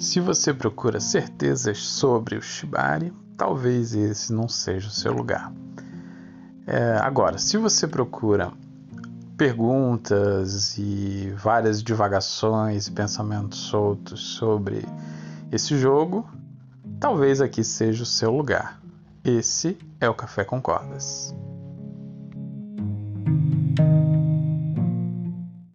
Se você procura certezas sobre o Shibari, talvez esse não seja o seu lugar. É, agora, se você procura perguntas e várias divagações e pensamentos soltos sobre esse jogo, talvez aqui seja o seu lugar. Esse é o Café com Cordas.